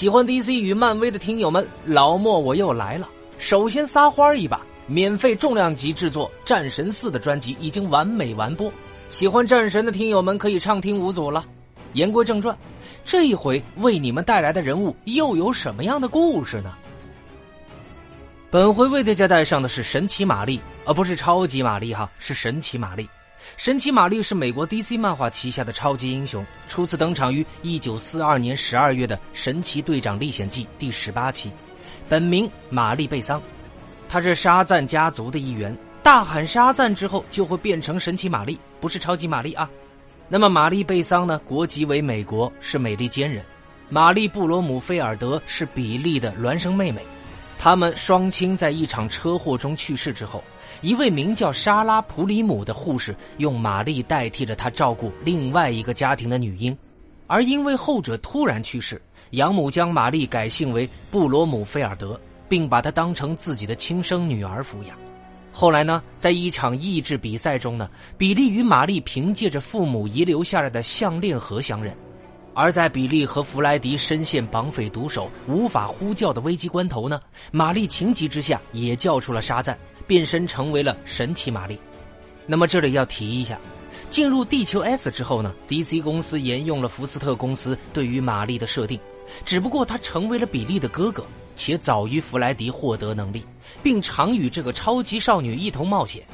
喜欢 DC 与漫威的听友们，老莫我又来了。首先撒花一把，免费重量级制作《战神四》的专辑已经完美完播，喜欢战神的听友们可以畅听无阻了。言归正传，这一回为你们带来的人物又有什么样的故事呢？本回为大家带上的是神奇玛丽，而不是超级玛丽哈，是神奇玛丽。神奇玛丽是美国 DC 漫画旗下的超级英雄，初次登场于1942年12月的《神奇队长历险记》第十八期，本名玛丽贝桑，她是沙赞家族的一员。大喊沙赞之后，就会变成神奇玛丽，不是超级玛丽啊。那么玛丽贝桑呢？国籍为美国，是美利坚人。玛丽布罗姆菲尔德是比利的孪生妹妹。他们双亲在一场车祸中去世之后，一位名叫莎拉普里姆的护士用玛丽代替了她照顾另外一个家庭的女婴，而因为后者突然去世，养母将玛丽改姓为布罗姆菲尔德，并把她当成自己的亲生女儿抚养。后来呢，在一场益智比赛中呢，比利与玛丽凭借着父母遗留下来的项链盒相认。而在比利和弗莱迪深陷绑匪毒手无法呼叫的危机关头呢，玛丽情急之下也叫出了沙赞，变身成为了神奇玛丽。那么这里要提一下，进入地球 S 之后呢，DC 公司沿用了福斯特公司对于玛丽的设定，只不过他成为了比利的哥哥，且早于弗莱迪获得能力，并常与这个超级少女一同冒险。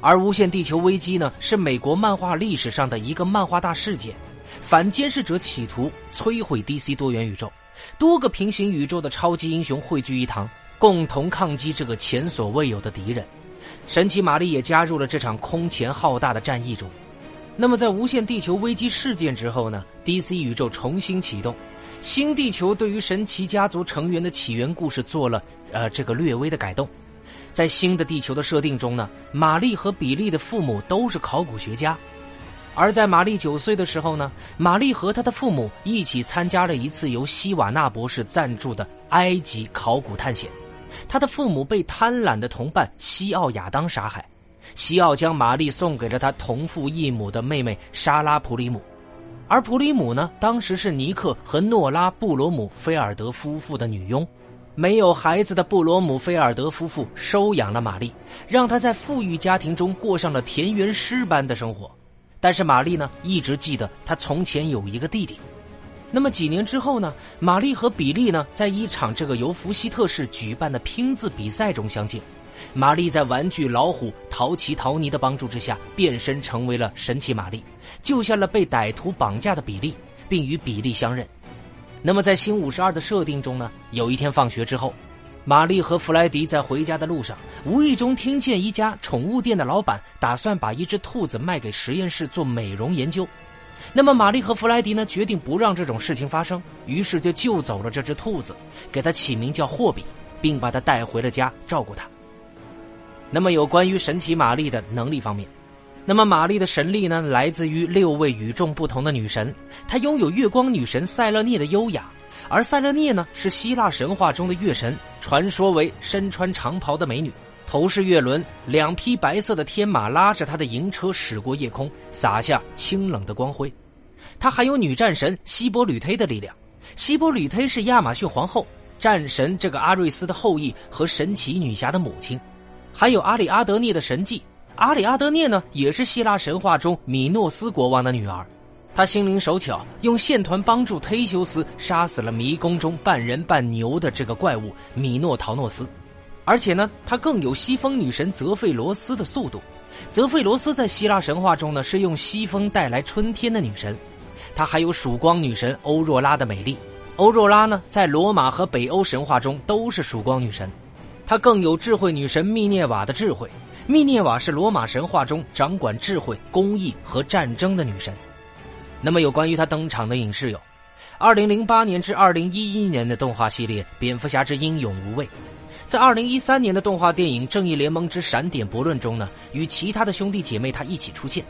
而无限地球危机呢，是美国漫画历史上的一个漫画大事件。反监视者企图摧毁 DC 多元宇宙，多个平行宇宙的超级英雄汇聚一堂，共同抗击这个前所未有的敌人。神奇玛丽也加入了这场空前浩大的战役中。那么，在无限地球危机事件之后呢？DC 宇宙重新启动，新地球对于神奇家族成员的起源故事做了呃这个略微的改动。在新的地球的设定中呢，玛丽和比利的父母都是考古学家。而在玛丽九岁的时候呢，玛丽和她的父母一起参加了一次由希瓦纳博士赞助的埃及考古探险。她的父母被贪婪的同伴西奥亚当杀害，西奥将玛丽送给了他同父异母的妹妹莎拉普里姆，而普里姆呢，当时是尼克和诺拉布罗姆菲尔德夫妇的女佣。没有孩子的布罗姆菲尔德夫妇收养了玛丽，让她在富裕家庭中过上了田园诗般的生活。但是玛丽呢，一直记得她从前有一个弟弟。那么几年之后呢，玛丽和比利呢，在一场这个由福希特市举办的拼字比赛中相见。玛丽在玩具老虎淘奇陶尼的帮助之下，变身成为了神奇玛丽，救下了被歹徒绑架的比利，并与比利相认。那么在新五十二的设定中呢，有一天放学之后。玛丽和弗莱迪在回家的路上，无意中听见一家宠物店的老板打算把一只兔子卖给实验室做美容研究。那么，玛丽和弗莱迪呢，决定不让这种事情发生，于是就救走了这只兔子，给它起名叫霍比，并把它带回了家照顾它。那么，有关于神奇玛丽的能力方面，那么玛丽的神力呢，来自于六位与众不同的女神，她拥有月光女神塞勒涅的优雅。而塞勒涅呢，是希腊神话中的月神，传说为身穿长袍的美女，头是月轮，两匹白色的天马拉着她的银车驶过夜空，洒下清冷的光辉。她还有女战神希波吕忒的力量，希波吕忒是亚马逊皇后、战神这个阿瑞斯的后裔和神奇女侠的母亲，还有阿里阿德涅的神迹。阿里阿德涅呢，也是希腊神话中米诺斯国王的女儿。他心灵手巧，用线团帮助忒修斯杀死了迷宫中半人半牛的这个怪物米诺陶诺斯，而且呢，他更有西风女神泽费罗斯的速度。泽费罗斯在希腊神话中呢，是用西风带来春天的女神。她还有曙光女神欧若拉的美丽。欧若拉呢，在罗马和北欧神话中都是曙光女神。她更有智慧女神密涅瓦的智慧。密涅瓦是罗马神话中掌管智慧、公义和战争的女神。那么有关于他登场的影视有，二零零八年至二零一一年的动画系列《蝙蝠侠之英勇无畏》，在二零一三年的动画电影《正义联盟之闪点驳论》中呢，与其他的兄弟姐妹他一起出现，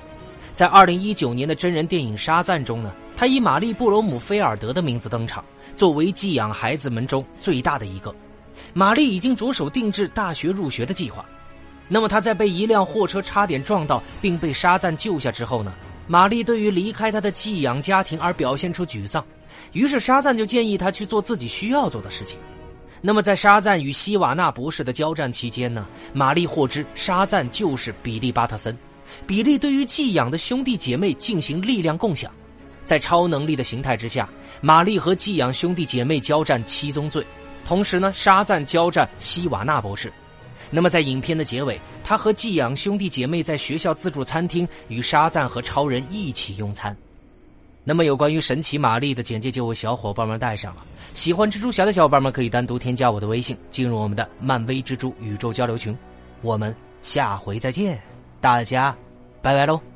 在二零一九年的真人电影《沙赞》中呢，他以玛丽布罗姆菲尔德的名字登场，作为寄养孩子们中最大的一个。玛丽已经着手定制大学入学的计划。那么他在被一辆货车差点撞到并被沙赞救下之后呢？玛丽对于离开她的寄养家庭而表现出沮丧，于是沙赞就建议她去做自己需要做的事情。那么，在沙赞与希瓦纳博士的交战期间呢？玛丽获知沙赞就是比利·巴特森，比利对于寄养的兄弟姐妹进行力量共享，在超能力的形态之下，玛丽和寄养兄弟姐妹交战七宗罪，同时呢，沙赞交战希瓦纳博士。那么，在影片的结尾，他和寄养兄弟姐妹在学校自助餐厅与沙赞和超人一起用餐。那么有关于神奇玛丽的简介就为小伙伴们带上了。喜欢蜘蛛侠的小伙伴们可以单独添加我的微信，进入我们的漫威蜘蛛宇宙交流群。我们下回再见，大家拜拜喽。